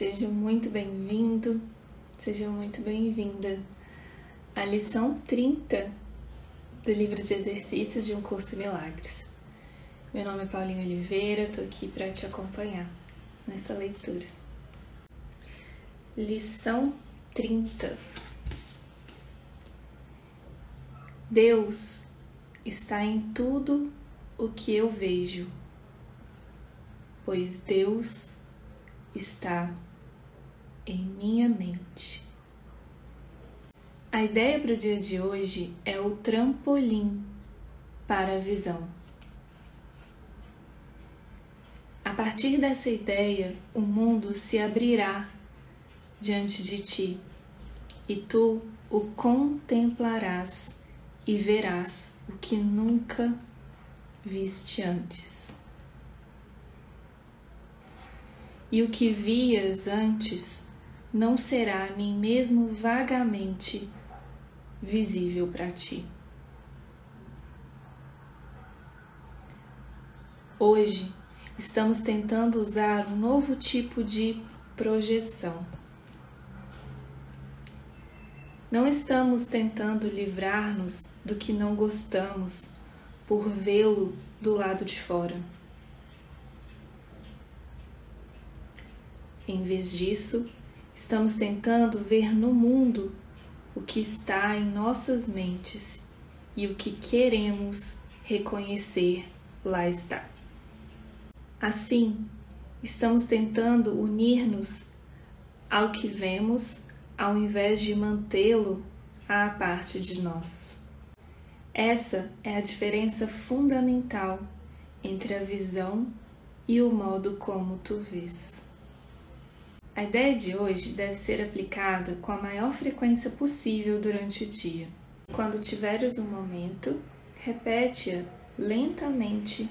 Seja muito bem-vindo, seja muito bem-vinda à lição 30 do livro de exercícios de um curso Milagres. Meu nome é Paulinho Oliveira, estou aqui para te acompanhar nessa leitura. Lição 30 Deus está em tudo o que eu vejo, pois Deus está em minha mente. A ideia para o dia de hoje é o trampolim para a visão. A partir dessa ideia, o mundo se abrirá diante de ti e tu o contemplarás e verás o que nunca viste antes. E o que vias antes não será nem mesmo vagamente visível para ti. Hoje estamos tentando usar um novo tipo de projeção. Não estamos tentando livrar-nos do que não gostamos por vê-lo do lado de fora. Em vez disso, Estamos tentando ver no mundo o que está em nossas mentes e o que queremos reconhecer lá está. Assim, estamos tentando unir-nos ao que vemos ao invés de mantê-lo à parte de nós. Essa é a diferença fundamental entre a visão e o modo como tu vês. A ideia de hoje deve ser aplicada com a maior frequência possível durante o dia. Quando tiveres um momento, repete-a lentamente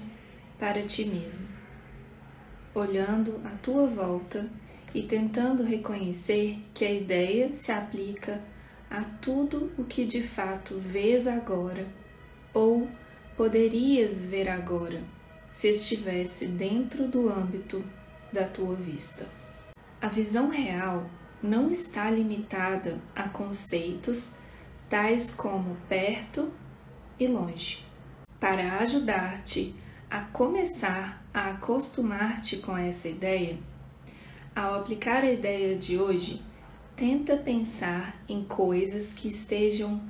para ti mesmo, olhando à tua volta e tentando reconhecer que a ideia se aplica a tudo o que de fato vês agora ou poderias ver agora se estivesse dentro do âmbito da tua vista. A visão real não está limitada a conceitos tais como perto e longe. Para ajudar-te a começar a acostumar-te com essa ideia, ao aplicar a ideia de hoje, tenta pensar em coisas que estejam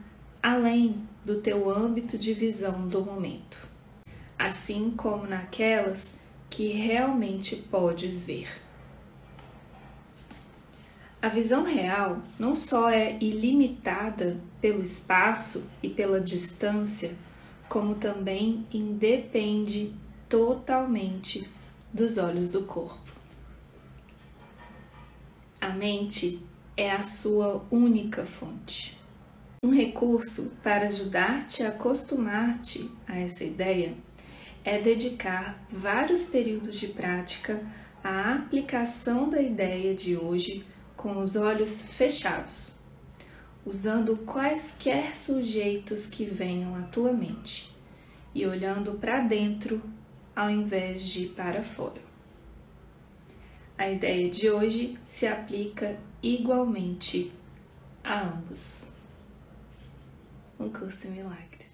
além do teu âmbito de visão do momento, assim como naquelas que realmente podes ver. A visão real não só é ilimitada pelo espaço e pela distância, como também independe totalmente dos olhos do corpo. A mente é a sua única fonte. Um recurso para ajudar-te a acostumar-te a essa ideia é dedicar vários períodos de prática à aplicação da ideia de hoje com os olhos fechados, usando quaisquer sujeitos que venham à tua mente e olhando para dentro ao invés de para fora. A ideia de hoje se aplica igualmente a ambos. Um curso milagre.